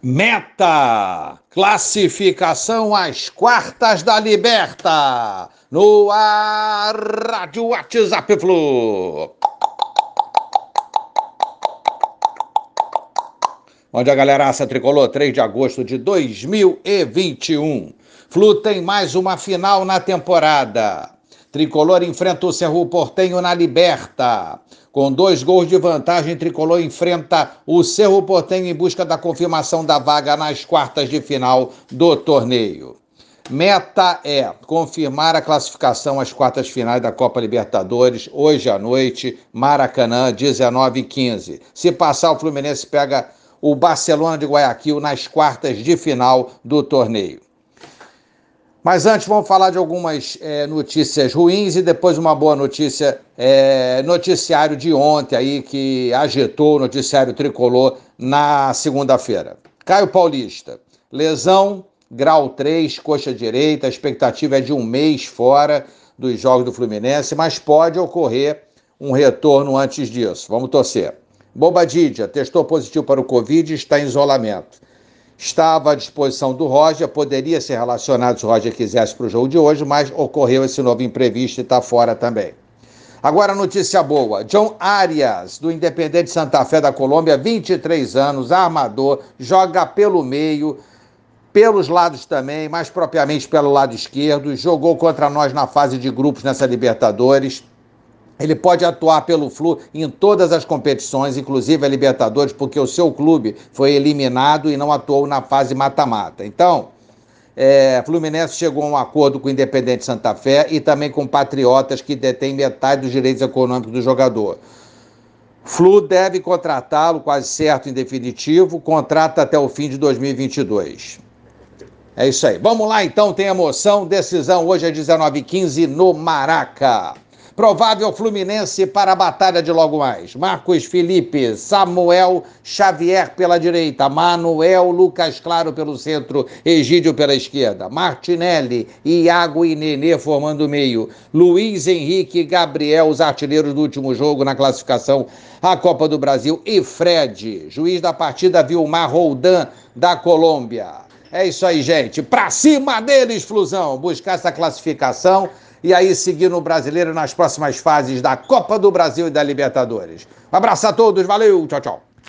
Meta! Classificação às quartas da Liberta! No ar, Rádio WhatsApp Flu! Onde a galeraça tricolor, 3 de agosto de 2021. Flu tem mais uma final na temporada. Tricolor enfrenta o Cerro Portenho na Liberta. Com dois gols de vantagem, Tricolor enfrenta o Cerro Portenho em busca da confirmação da vaga nas quartas de final do torneio. Meta é confirmar a classificação às quartas finais da Copa Libertadores, hoje à noite, Maracanã, 19 e 15. Se passar, o Fluminense pega o Barcelona de Guayaquil nas quartas de final do torneio. Mas antes vamos falar de algumas é, notícias ruins e depois uma boa notícia, é, noticiário de ontem aí que agitou o noticiário tricolor na segunda-feira. Caio Paulista, lesão, grau 3, coxa direita, a expectativa é de um mês fora dos jogos do Fluminense, mas pode ocorrer um retorno antes disso. Vamos torcer. Bobadídia, testou positivo para o Covid e está em isolamento estava à disposição do Roger, poderia ser relacionado se o Roger quisesse para o jogo de hoje, mas ocorreu esse novo imprevisto e está fora também. Agora, notícia boa: John Arias, do Independente Santa Fé da Colômbia, 23 anos, armador, joga pelo meio, pelos lados também, mais propriamente pelo lado esquerdo, jogou contra nós na fase de grupos nessa Libertadores ele pode atuar pelo Flu em todas as competições, inclusive a Libertadores, porque o seu clube foi eliminado e não atuou na fase mata-mata. Então, é, Fluminense chegou a um acordo com o Independente Santa Fé e também com Patriotas, que detém metade dos direitos econômicos do jogador. Flu deve contratá-lo, quase certo, em definitivo, contrata até o fim de 2022. É isso aí. Vamos lá então, tem emoção, decisão hoje às 19h15 no Maraca. Provável Fluminense para a batalha de logo mais. Marcos Felipe, Samuel Xavier pela direita, Manuel Lucas Claro pelo centro, Egídio pela esquerda, Martinelli, Iago e Nenê formando o meio, Luiz Henrique e Gabriel, os artilheiros do último jogo na classificação à Copa do Brasil, e Fred, juiz da partida Vilmar Roldan da Colômbia. É isso aí, gente. Pra cima deles, Flusão. Buscar essa classificação e aí seguir no brasileiro nas próximas fases da Copa do Brasil e da Libertadores. Um abraço a todos, valeu, tchau, tchau.